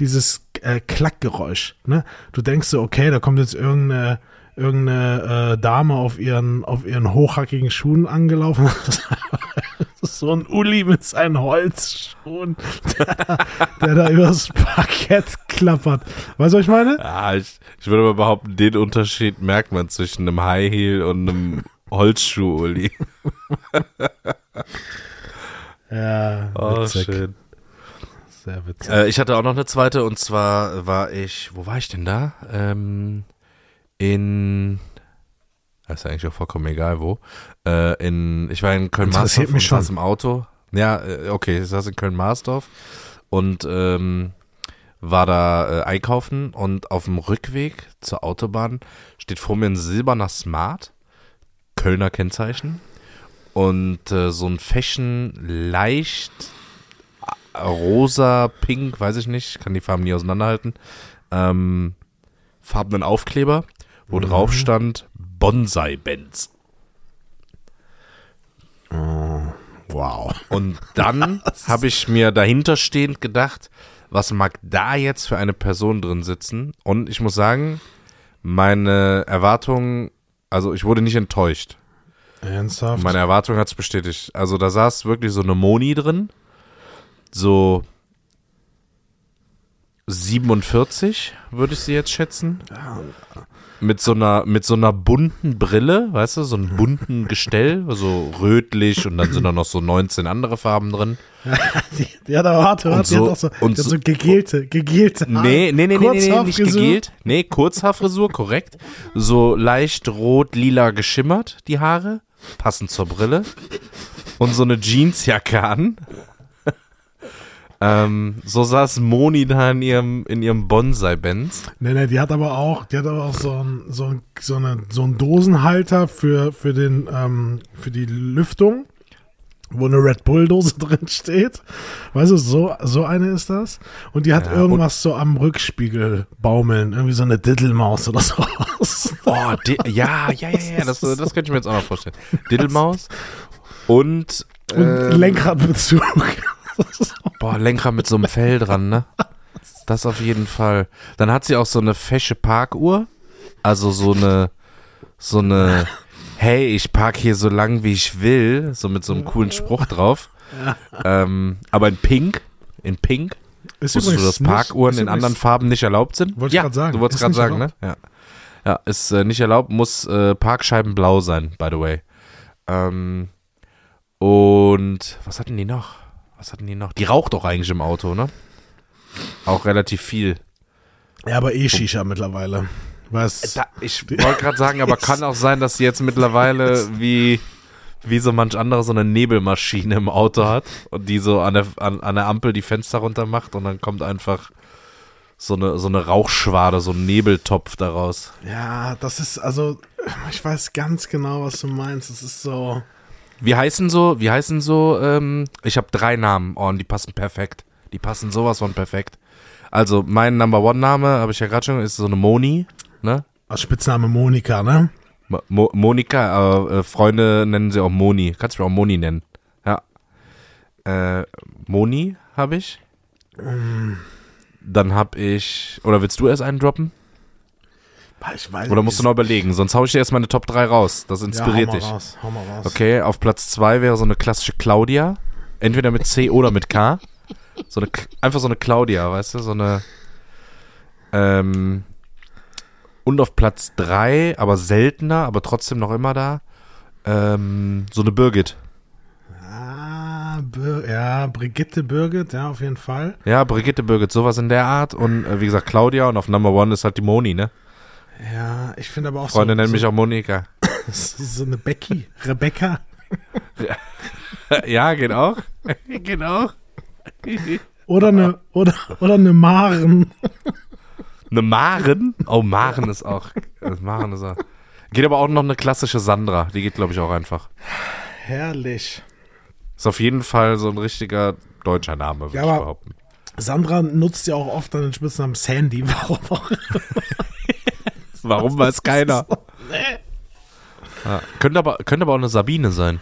dieses äh, Klackgeräusch. Ne? Du denkst so, okay, da kommt jetzt irgendeine, irgendeine äh, Dame auf ihren, auf ihren hochhackigen Schuhen angelaufen. So ein Uli mit seinen Holzschuhen, der, der da übers Parkett klappert. Weißt du, was ich meine? Ja, ich, ich würde aber behaupten, den Unterschied merkt man zwischen einem High Heel und einem Holzschuh, Uli. Ja, Oh, witzig. schön. Sehr witzig. Äh, ich hatte auch noch eine zweite und zwar war ich, wo war ich denn da? Ähm, in, das ist eigentlich auch vollkommen egal wo. Äh, in, ich war in Köln-Marsdorf und mich schon. saß im Auto. Ja, äh, okay, ich saß in Köln-Marsdorf und ähm, war da äh, einkaufen und auf dem Rückweg zur Autobahn steht vor mir ein silberner Smart, Kölner Kennzeichen und äh, so ein Fashion leicht rosa, pink, weiß ich nicht, kann die Farben nie auseinanderhalten, ähm, farbenen Aufkleber, wo drauf stand Bonsai-Benz. Wow. Und dann habe ich mir dahinter stehend gedacht, was mag da jetzt für eine Person drin sitzen? Und ich muss sagen, meine Erwartungen, also ich wurde nicht enttäuscht. Ernsthaft? Meine Erwartung hat es bestätigt. Also da saß wirklich so eine Moni drin, so 47 würde ich sie jetzt schätzen. Mit so einer mit so einer bunten Brille, weißt du, so einem bunten Gestell, so rötlich und dann sind da noch so 19 andere Farben drin. Die, die hat aber, Und die so- hat auch so, und so- so gegelte, gegelte Haare. Nee, nee, nee, nee, nee, nicht gegelt. Nee, Kurzhaarfrisur, korrekt. So leicht rot-lila geschimmert, die Haare. Passend zur Brille. Und so eine Jeansjacke an. Ähm, so saß Moni da in ihrem, in ihrem Bonsai-Benz. Nee, nee, die hat aber auch, die hat aber auch so ein, so ein, so eine, so ein Dosenhalter für, für den, ähm, für die Lüftung, wo eine Red Bull Dose drin steht. Weißt du, so, so eine ist das. Und die hat Ja, irgendwas so am Rückspiegel baumeln, irgendwie so eine Diddelmaus oder so. Oh, di ja, ja, ja, ja, das, das könnte ich mir jetzt auch noch vorstellen. Diddlemaus und, Und ähm, Lenkradbezug. Boah, Lenkrad mit so einem Fell dran, ne? Das auf jeden Fall. Dann hat sie auch so eine fesche Parkuhr. Also so eine, so eine, hey, ich park hier so lang wie ich will. So mit so einem coolen Spruch drauf. Ähm, aber in Pink. In Pink. Ist Wusstest du, dass Parkuhren in anderen Farben nicht erlaubt sind? Wollte ich ja, grad sagen. Du wolltest gerade sagen, ne? Ja. Ja, ist äh, nicht erlaubt, muss äh, Parkscheiben blau sein, by the way. Ähm, und was hatten die noch? Was hatten die noch? Die raucht auch eigentlich im Auto, ne? Auch relativ viel. Ja, aber eh Shisha mittlerweile. Was? Da, ich wollte gerade sagen, aber kann auch sein, dass sie jetzt mittlerweile wie, wie so manch andere so eine Nebelmaschine im Auto hat und die so an der, an, an der Ampel die Fenster runter macht und dann kommt einfach so eine, so eine Rauchschwade, so ein Nebeltopf daraus. Ja, das ist, also, ich weiß ganz genau, was du meinst. Das ist so. Wie heißen so, wie heißen so, ähm, ich habe drei Namen, oh, und die passen perfekt. Die passen sowas von perfekt. Also, mein Number One Name, habe ich ja gerade schon, ist so eine Moni, ne? Als Spitzname Monika, ne? Mo Monika, aber äh, Freunde nennen sie auch Moni. Kannst du mir auch Moni nennen. Ja. Äh, Moni habe ich. Dann habe ich. Oder willst du erst einen droppen? Ich weiß Oder musst du noch überlegen? Sonst hau ich dir erst meine Top 3 raus. Das inspiriert ja, hau dich. mal raus, hau mal raus. Okay, auf Platz 2 wäre so eine klassische Claudia. Entweder mit C oder mit K. So eine, einfach so eine Claudia, weißt du? So eine. Ähm, und auf Platz 3, aber seltener, aber trotzdem noch immer da, ähm, so eine Birgit. Ah, Bir ja, Brigitte Birgit, ja, auf jeden Fall. Ja, Brigitte Birgit, sowas in der Art. Und äh, wie gesagt, Claudia und auf Number One ist halt die Moni, ne? Ja, ich finde aber auch Freunde so, nennen so, mich auch Monika. so, eine Becky, Rebecca. ja, geht auch. geht auch. Oder eine, oder, oder eine Maren. Eine Maren? Oh, Maren ist auch. äh, Maren ist auch. Geht aber auch noch eine klassische Sandra. Die geht, glaube ich, auch einfach. Herrlich. Ist auf jeden Fall so ein richtiger deutscher Name, würde Ja, ich behaupten. Sandra nutzt ja auch oft dann den Spitznamen Sandy. Warum auch? Warum weiß keiner? Ja, könnte, aber, könnte aber auch eine Sabine sein.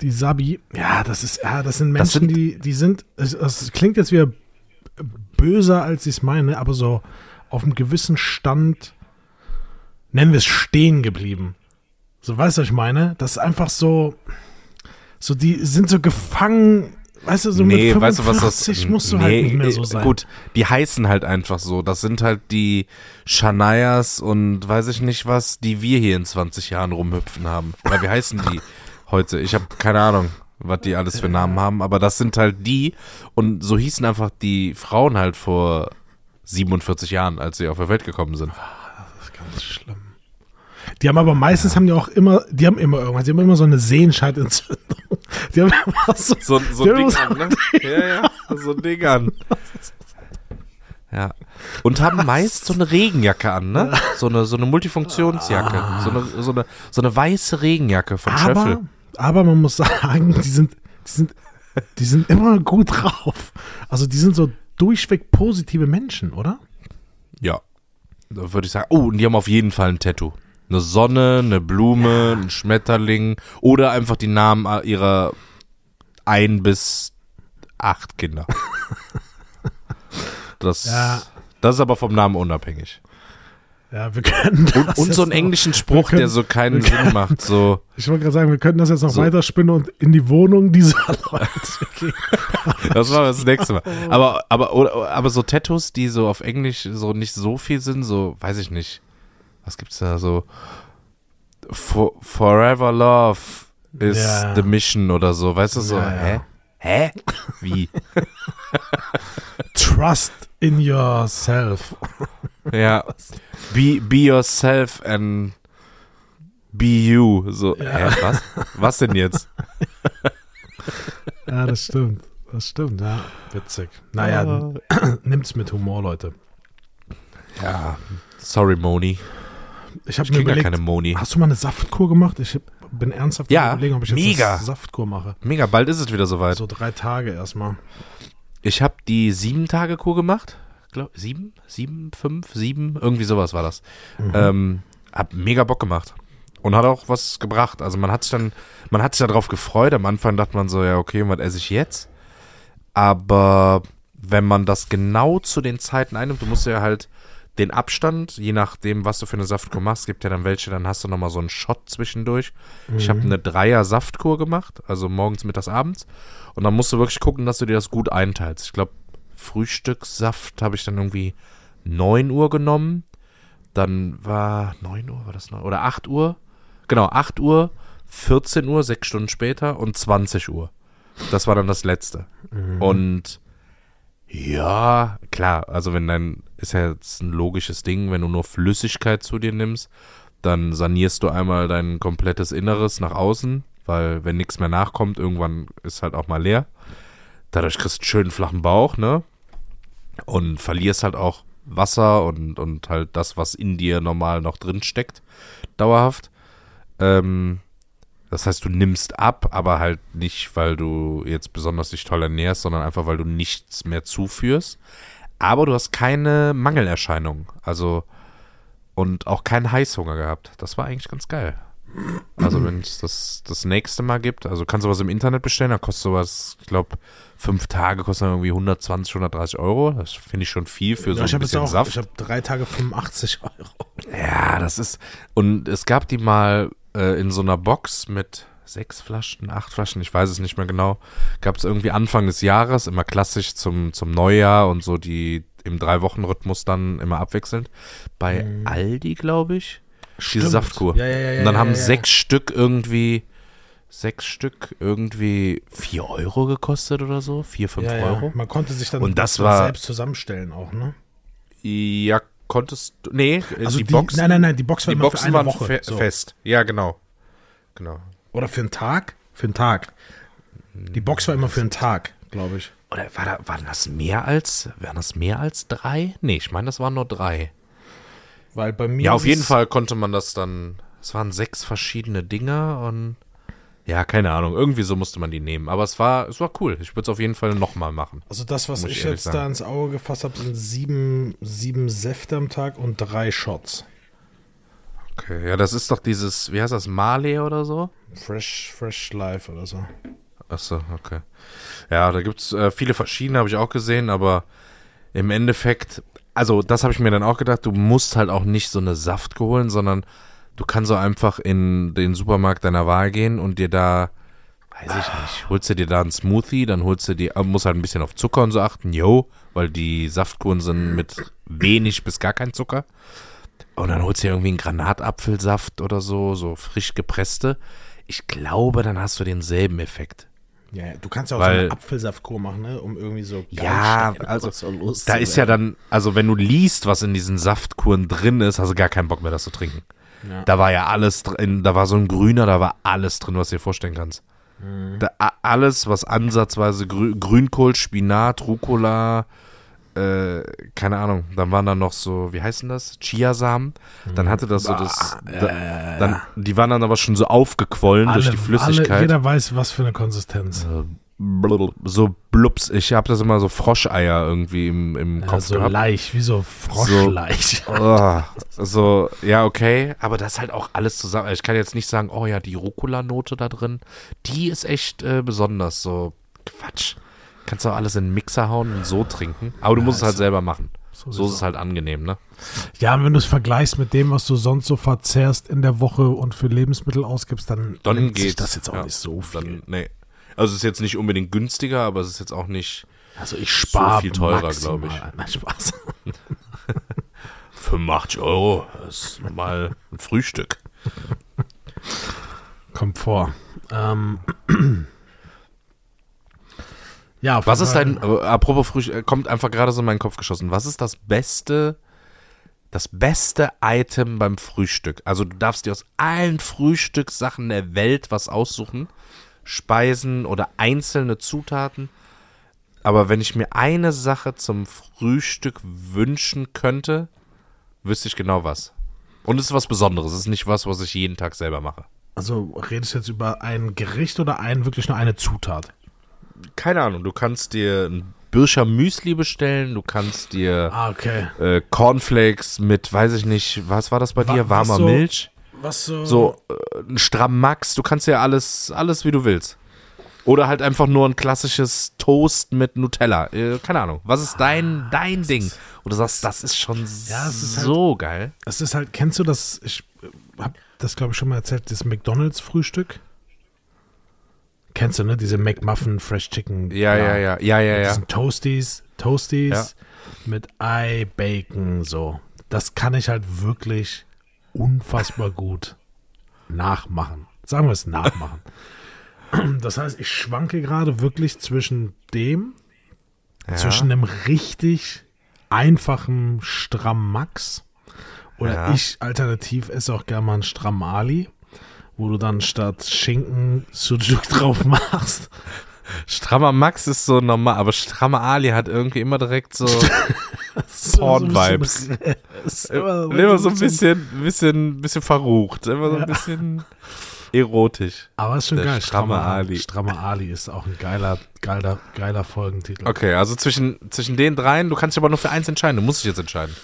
Die Sabi, ja, das ist, ja, das sind Das Menschen, sind- die, die sind, es, es klingt jetzt wieder böser, als ich es meine, aber so auf einem gewissen Stand, nennen wir es stehen geblieben. So, weißt du, was ich meine? Das ist einfach so, so, die sind so gefangen, weißt du, so nee, mit weißt du, was 55 das musst du nee, halt nicht mehr so sein. Gut, die heißen halt einfach so. Das sind halt die Shanias und weiß ich nicht was, die wir hier in 20 Jahren rumhüpfen haben. Oder wie heißen die heute? Ich habe keine Ahnung, was die alles für Namen haben, aber das sind halt die und so hießen einfach die Frauen halt vor 47 Jahren, als sie auf der Welt gekommen sind. Das ist ganz schlimm. Die haben aber meistens haben die auch immer, die haben immer irgendwas, die haben immer so eine Sehenscheidentzündung. Die haben immer so, So, so ein Ding muss- an, ne? Ja, ja, so ein Ding an. Ja. Und haben meist so eine Regenjacke an, ne? So eine, so eine Multifunktionsjacke. So eine, so eine, so eine weiße Regenjacke von Schöffel. aber, aber man muss sagen, die sind, die sind, die sind immer gut drauf. Also die sind so durchweg positive Menschen, oder? Ja. Da würde ich sagen, oh, und die haben auf jeden Fall ein Tattoo. Eine Sonne, eine Blume, ein Schmetterling oder einfach die Namen ihrer ein bis acht Kinder. Das, Ja. das ist aber vom Namen unabhängig. Ja, wir können das Und, und so einen noch- englischen Spruch, können- der so keinen können- Sinn macht. So, Ich wollte gerade sagen, wir könnten das jetzt noch So. weiterspinnen und in die Wohnung dieser Leute gehen. das war das nächste Mal. Aber, aber, oder, aber so Tattoos, die so auf Englisch so nicht so viel sind, so, weiß ich nicht. Was gibt's da so? For, forever Love is Ja. the mission oder so. Weißt du so? Ja, ja. Hä? Hä? Wie? Trust in yourself. ja. Be, be yourself and be you. So, hä, was? Was denn jetzt? Ja, das stimmt. Das stimmt, ja. Witzig. Naja, nimmt's mit Humor, Leute. Ja. Sorry, Moni. Ich habe mir überlegt, keine Moni. hast du mal eine Saftkur gemacht? Ich bin ernsthaft Ja, überlegen, ob ich jetzt mega. eine Saftkur mache. Mega, bald ist es wieder soweit. So drei Tage erstmal. Ich habe die sieben Tage Kur gemacht. Glaub, sieben? Sieben? Fünf? Sieben? Irgendwie sowas war das. Ähm, hab mega Bock gemacht. Und hat auch was gebracht. Also man hat sich dann, man hat sich darauf gefreut. Am Anfang dachte man so, ja, okay, was esse ich jetzt? Aber wenn man das genau zu den Zeiten einnimmt, du musst ja halt den Abstand, je nachdem, was du für eine Saftkur machst, gibt ja dann welche, dann hast du nochmal so einen Shot zwischendurch. Ich habe eine Dreier-Saftkur gemacht, also morgens, mittags, abends. Und dann musst du wirklich gucken, dass du dir das gut einteilst. Ich glaube, Frühstückssaft habe ich dann irgendwie 9 Uhr genommen. Dann war 9 Uhr, war das noch? Oder 8 Uhr? Genau, 8 Uhr, 14 Uhr, sechs Stunden später und 20 Uhr. Das war dann das letzte. Und ja, klar, also wenn dein, ist ja jetzt ein logisches Ding, wenn du nur Flüssigkeit zu dir nimmst, dann sanierst du einmal dein komplettes Inneres nach außen, weil wenn nichts mehr nachkommt, irgendwann ist halt auch mal leer. Dadurch kriegst du einen schönen flachen Bauch, ne? Und verlierst halt auch Wasser und, und halt das, was in dir normal noch drin steckt, dauerhaft. Ähm, das heißt, du nimmst ab, aber halt nicht, weil du jetzt besonders dich toll ernährst, sondern einfach, weil du nichts mehr zuführst. Aber du hast keine Mangelerscheinungen. Also, und auch keinen Heißhunger gehabt. Das war eigentlich ganz geil. Also, wenn es das, das nächste Mal gibt, also kannst du was im Internet bestellen, da kostet sowas, ich glaube, fünf Tage kosten dann irgendwie 120, 130 Euro. Das finde ich schon viel für so Ja, ich ein bisschen auch, Saft. ich habe drei Tage 85 Euro. Ja, das ist. Und es gab die mal äh, in so einer Box mit sechs Flaschen, acht Flaschen, ich weiß es nicht mehr genau. Gab es irgendwie Anfang des Jahres, immer klassisch zum, zum Neujahr und so die im Drei-Wochen-Rhythmus dann immer abwechselnd. Bei Aldi, glaube ich. Diese Stimmt. Saftkur. Ja, ja, ja, und dann haben sechs Stück irgendwie. Sechs Stück irgendwie vier Euro gekostet oder so. Vier, fünf Ja, ja. Euro. Man konnte sich dann Und das war- selbst zusammenstellen auch, ne? Ja, konntest du. Nee, Also die, die, Boxen. nein, nein, nein, die Box war die immer Boxen für eine Woche. fe so. fest. Ja, genau. Genau. Oder für einen Tag? Für einen Tag. Die Box war immer für einen Tag, glaube ich. Oder war da, waren das mehr als, waren das mehr als drei? Nee, ich meine, das waren nur drei. Weil bei mir Ja, auf jeden Fall konnte man das dann, es waren sechs verschiedene Dinger und ja, keine Ahnung, irgendwie so musste man die nehmen. Aber es war, es war cool. Ich würde es auf jeden Fall nochmal machen. Also das, was ich ich jetzt da sagen. ins Auge gefasst habe, sind sieben, sieben Säfte am Tag und drei Shots. Okay, ja, das ist doch dieses, wie heißt das, Marley oder so? Fresh, Fresh Life oder so. Achso, okay. Ja, da gibt's äh, viele verschiedene, habe ich auch gesehen, aber im Endeffekt, also das habe ich mir dann auch gedacht, du musst halt auch nicht so eine Saft holen, sondern du kannst so einfach in den Supermarkt deiner Wahl gehen und dir da, weiß ich nicht, holst du dir da einen Smoothie, dann holst du dir, äh, musst halt ein bisschen auf Zucker und so achten, yo, weil die Saftkuren sind mit wenig bis gar kein Zucker. Und dann holst du dir irgendwie einen Granatapfelsaft oder so, so frisch gepresste. Ich glaube, dann hast du denselben Effekt. Ja, ja, du kannst ja auch Weil- so eine Apfelsaftkur machen, ne? um irgendwie so Ja, also Da zu ist ja dann, also wenn du liest, was in diesen Saftkuren drin ist, hast du gar keinen Bock mehr, das zu trinken. Ja. Da war ja alles drin, da war so ein grüner, da war alles drin, was du dir vorstellen kannst. Mhm. Da, alles, was ansatzweise grü Grünkohl, Spinat, Rucola, äh, keine Ahnung, dann waren da noch so, wie heißt denn das? Chiasamen. Dann hatte das so das, da, dann, die waren dann aber schon so aufgequollen durch Alle, die Flüssigkeit. Alle, jeder weiß, was für eine Konsistenz. Blub- so blups. Ich habe das immer so Froscheier irgendwie im, im Ja, Kopf so gehabt. leicht, wie so Froschleich. Oh, so, ja, okay. Aber das ist halt auch alles zusammen. Ich kann jetzt nicht sagen, oh ja, die Rucola-Note da drin, die ist echt äh, besonders. So, Quatsch. Kannst du auch alles in den Mixer hauen und so trinken. Aber du musst es halt selber machen. So sowieso. ist es halt angenehm, ne? Ja, und wenn du es vergleichst mit dem, was du sonst so verzehrst in der Woche und für Lebensmittel ausgibst, dann, Dann nimmt sich das jetzt auch Ja, nicht so viel. Dann, nee. Also es ist jetzt nicht unbedingt günstiger, aber es ist jetzt auch nicht also ich spare viel teurer, maximal. glaub ich. Nein, Spaß. 85 Euro. Ist normal ein Frühstück. Kommt vor. Ähm, ja, Was ist dein, äh, apropos Frühstück, äh, kommt einfach gerade so in meinen Kopf geschossen. Was ist das beste, das beste Item beim Frühstück? Also du darfst dir aus allen Frühstückssachen der Welt was aussuchen. Speisen oder einzelne Zutaten. Aber wenn ich mir eine Sache zum Frühstück wünschen könnte, wüsste ich genau was. Und es ist was Besonderes. Es ist nicht was, was ich jeden Tag selber mache. Also redest du jetzt über ein Gericht oder ein wirklich nur eine Zutat? Keine Ahnung, du kannst dir ein Birscher Müsli bestellen, du kannst dir Ah, okay. äh, Cornflakes mit, weiß ich nicht, was war das bei Wa- dir? Warmer so- Milch? Was so? So, äh, ein stramm Max, du kannst ja alles, alles wie du willst. Oder halt einfach nur ein klassisches Toast mit Nutella. Äh, keine Ahnung. Was ist dein, dein Ding? Du sagst, das ist schon Ja, ist halt- so geil. Es ist halt, kennst du das? Ich habe das, glaube ich, schon mal erzählt, das McDonalds-Frühstück. Kennst du, ne? Diese McMuffin Fresh Chicken. Ja, ja, ja, ja, ja, ja. Toasties, Toasties mit Ei, Bacon, so. Das kann ich halt wirklich unfassbar gut nachmachen. Sagen wir es nachmachen. Das heißt, ich schwanke gerade wirklich zwischen dem, Ja. zwischen einem richtig einfachen Stramm-Max oder Ja. ich alternativ esse auch gerne mal einen Stramm-Ali, wo du dann statt Schinken Sujuk drauf machst. Strammer Max ist so normal, aber Strammer Ali hat irgendwie immer direkt So- Porn-Vibes. bisschen- ist immer, immer so ein bisschen, bisschen, bisschen verrucht, immer so ein bisschen erotisch. Aber ist schon Der geil. stramme Strammer Ali. Strammer Ali ist auch ein geiler, geiler, geiler Folgentitel. Okay, also zwischen, zwischen den dreien, du kannst dich aber nur für eins entscheiden, du musst dich jetzt entscheiden.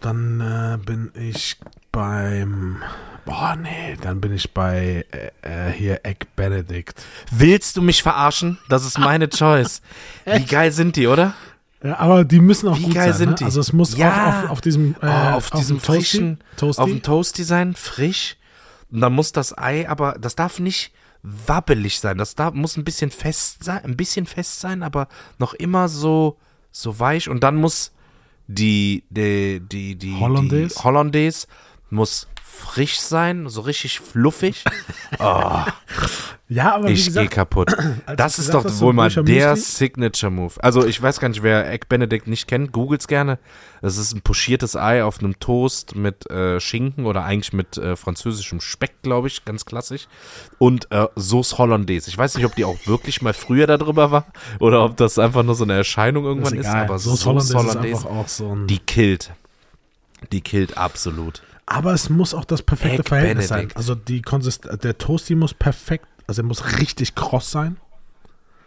Dann äh, bin ich beim. Boah, nee, dann bin ich bei äh, äh, hier Egg Benedict. Willst du mich verarschen? Das ist meine Choice. Wie geil sind die, oder? Ja, aber die müssen auch Wie gut geil sein. sind ne? die? Also es muss Ja. auch auf, auf diesem äh, Oh, auf diesem Toasty- frischen, Toasty. auf dem Toasty sein, frisch. Und dann muss das Ei, aber das darf nicht wabbelig sein. Das darf, muss ein bisschen fest sein, ein bisschen fest sein, aber noch immer so, so weich. Und dann muss die, die, die, die, Hollandaise? die Hollandaise muss frisch sein, so richtig fluffig. ja, aber Ich gehe kaputt. Das ist gesagt doch wohl mal der? Signature Move. Also ich weiß gar nicht, wer Egg Benedict nicht kennt, googelt's gerne. Das ist ein pochiertes Ei auf einem Toast mit äh, Schinken oder eigentlich mit äh, französischem Speck, glaube ich, ganz klassisch. Und äh, Sauce Hollandaise. Ich weiß nicht, ob die auch wirklich mal früher da drüber war oder ob das einfach nur so eine Erscheinung ist irgendwann ist, egal. aber Sauce Sauce, Hollandaise, Hollandaise, ist einfach auch so ein. die killt. Die killt absolut. Aber es muss auch das perfekte Egg Verhältnis Benedict. sein. Also die Konsist der Toasty muss perfekt, also er muss richtig kross sein.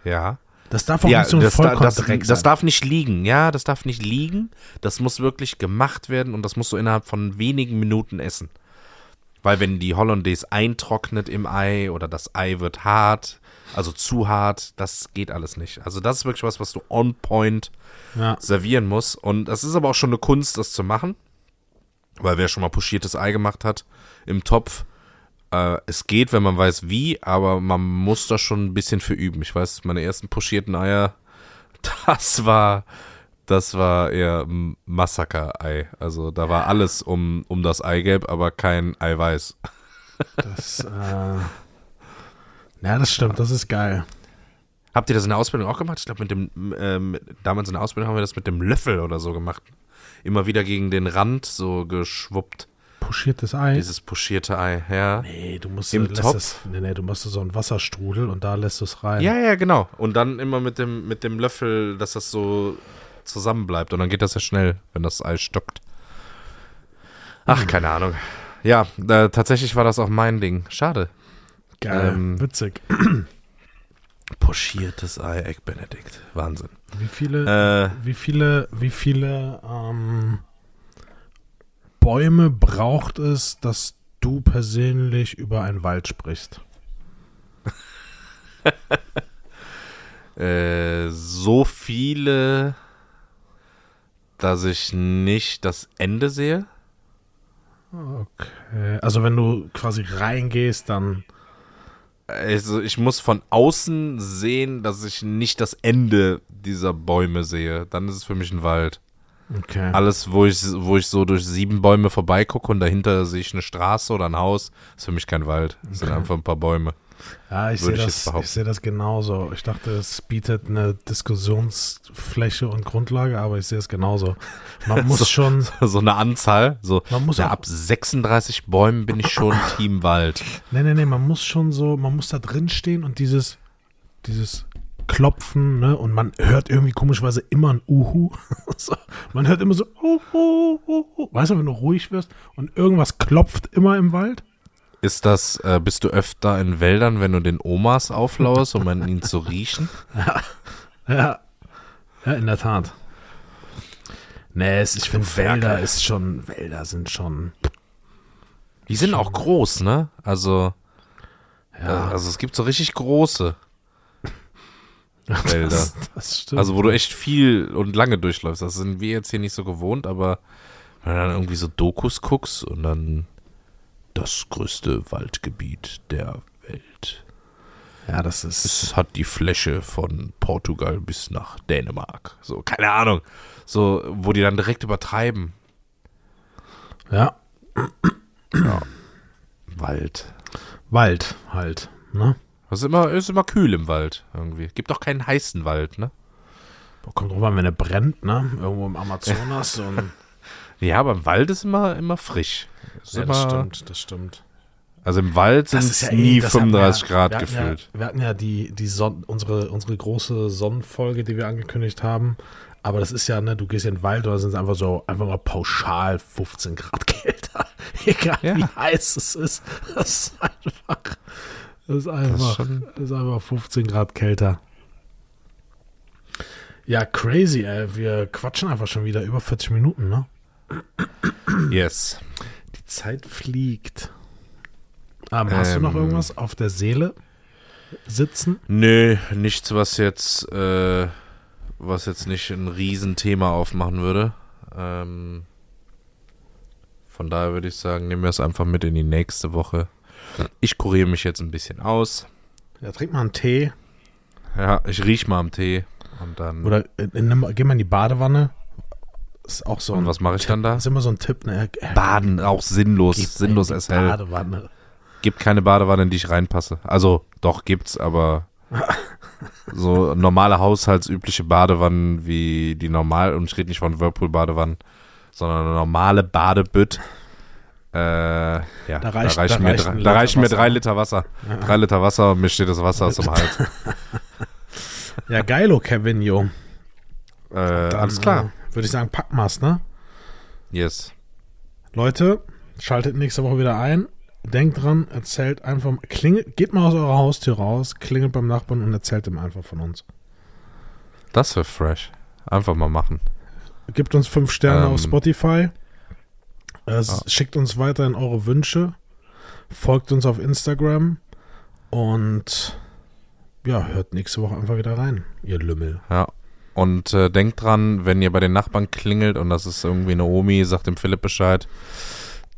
Ja. Das darf auch Ja, nicht so ein das, da, das, Vollkorndreck das sein. darf nicht liegen. Ja, das darf nicht liegen. Das muss wirklich gemacht werden und das musst du innerhalb von wenigen Minuten essen. Weil wenn die Hollandaise eintrocknet im Ei oder das Ei wird hart, also zu hart, das geht alles nicht. Also das ist wirklich was, was du on point ja. servieren musst. Und das ist aber auch schon eine Kunst, das zu machen. Weil wer schon mal pochiertes Ei gemacht hat im Topf, äh, es geht, wenn man weiß wie, aber man muss da schon ein bisschen für üben. Ich weiß, meine ersten pochierten Eier, das war, das war eher Massaker-Ei. Also da war alles um, um das Eigelb, aber kein Eiweiß. Das, äh, ja, das stimmt, das ist geil. Habt ihr das in der Ausbildung auch gemacht? Ich glaube, mit dem, ähm, damals in der Ausbildung haben wir das mit dem Löffel oder so gemacht. Immer wieder gegen den Rand so geschwuppt. Pochiertes Ei. Dieses pochierte Ei, ja. nee, du musst Im Topf? Es, nee, nee, du musst so einen Wasserstrudel und da lässt du es rein. Ja, ja, genau. Und dann immer mit dem, mit dem Löffel, dass das so zusammenbleibt. Und dann geht das ja schnell, wenn das Ei stockt. Ach, keine Ahnung. Ja, äh, tatsächlich war das auch mein Ding. Schade. Geil, Ähm, witzig. Pochiertes Ei, Egg Benedict. Wahnsinn. Wie viele, Äh, wie viele, wie viele ähm, Bäume braucht es, dass du persönlich über einen Wald sprichst? äh, so viele, dass ich nicht das Ende sehe. Okay. Also wenn du quasi reingehst, dann Also ich muss von außen sehen, dass ich nicht das Ende dieser Bäume sehe. Dann ist es für mich ein Wald. okay. Alles, wo ich, wo ich so durch sieben Bäume vorbeigucke und dahinter sehe ich eine Straße oder ein Haus, ist für mich kein Wald. Das sind Okay. einfach ein paar Bäume. Ja, ich sehe das, ich sehe das genauso. Ich dachte, es bietet eine Diskussionsfläche und Grundlage, aber ich sehe es genauso. Man muss So. schon, So eine Anzahl, so man muss na, auch, ab 36 Bäumen bin ich schon Team Wald. nee, nee, nee, man muss schon so, man muss da drin stehen und dieses, dieses Klopfen, ne, und man hört irgendwie komischerweise immer ein Uhu. so, man hört immer so, Uhu, Uhu. Weißt du, wenn du ruhig wirst und irgendwas klopft immer im Wald? Ist das, äh, bist du öfter in Wäldern, wenn du den Omas auflauerst, um an ihn zu riechen? Ja, ja, in der Tat. Nee, es, ich finde. Wälder ist schon, Wälder sind schon, Die sind auch groß, ne? Also, ja, äh, also es gibt so richtig große Wälder. das, das stimmt. Also, wo du echt viel und lange durchläufst. Das sind wir jetzt hier nicht so gewohnt, aber wenn du dann irgendwie so Dokus guckst und dann das größte Waldgebiet der Welt. ja, das ist, Es hat die Fläche von Portugal bis nach Dänemark. So, keine Ahnung. So, wo die dann direkt übertreiben. ja, Wald. Wald halt, ne? Es ist immer, ist immer kühl im Wald irgendwie. Gibt doch keinen heißen Wald, ne? Kommt drauf an, wenn er brennt, ne? Irgendwo im Amazonas. und Ja, aber im Wald ist immer, immer frisch. Ja, das stimmt, das stimmt. Also im Wald sind es ist ja eh- nie das hatten wir 35 Grad wir gefühlt. Ja, wir hatten ja die, die Son unsere, unsere große Sonnenfolge, die wir angekündigt haben. Aber das ist ja, ne, du gehst in den Wald und da sind es einfach so, einfach mal pauschal 15 Grad kälter. Egal Ja. wie heiß es ist. Das ist einfach, das ist einfach, das ist einfach 15 Grad kälter. Ja, crazy, ey. Wir quatschen einfach schon wieder über 40 Minuten, ne? Yes. Zeit fliegt. Ähm, hast du noch Ähm. irgendwas auf der Seele sitzen? Nö, nichts, was jetzt, äh, was jetzt nicht ein Riesenthema aufmachen würde. Ähm, von daher würde ich sagen, nehmen wir es einfach mit in die nächste Woche. Ich kuriere mich jetzt ein bisschen aus. Ja, trink mal einen Tee Ja, ich riech mal am Tee und dann. oder in, in, nimm- geh mal in die Badewanne. Ist auch so und was mache ich dann da? ist immer so ein Tipp, ne? Ja, Baden, auch sinnlos, geh sinnlos as hell. Badewanne. Gibt keine Badewanne, in die ich reinpasse. Also, doch, gibt's, aber so normale haushaltsübliche Badewannen wie die normal, und ich rede nicht von Whirlpool-Badewannen, sondern eine normale Badebütt. Äh, ja, Da reicht- da reichen, da mir, reicht drei, da Liter reichen mir Wasser. drei Liter Wasser. Drei Liter Wasser und mir steht das Wasser aus dem Hals. Ja, geilo, Kevin, jo. Äh, alles klar. Würde ich sagen, pack mal's, ne? Yes. Leute, schaltet nächste Woche wieder ein. Denkt dran, erzählt einfach, klingelt, geht mal aus eurer Haustür raus, klingelt beim Nachbarn und erzählt ihm einfach von uns. Das wäre fresh. Einfach mal machen. Gebt uns fünf Sterne Ähm. auf Spotify. Äh, Ah. Schickt uns weiterhin eure Wünsche. Folgt uns auf Instagram. Und ja, hört nächste Woche einfach wieder rein, ihr Lümmel. Ja. Und äh, denkt dran, wenn ihr bei den Nachbarn klingelt und das ist irgendwie eine Omi, sagt dem Philipp Bescheid.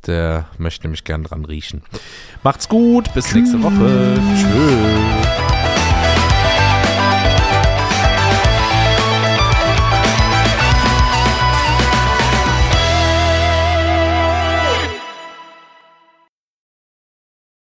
Der möchte nämlich gern dran riechen. Macht's gut, bis nächste Woche. Tschüss.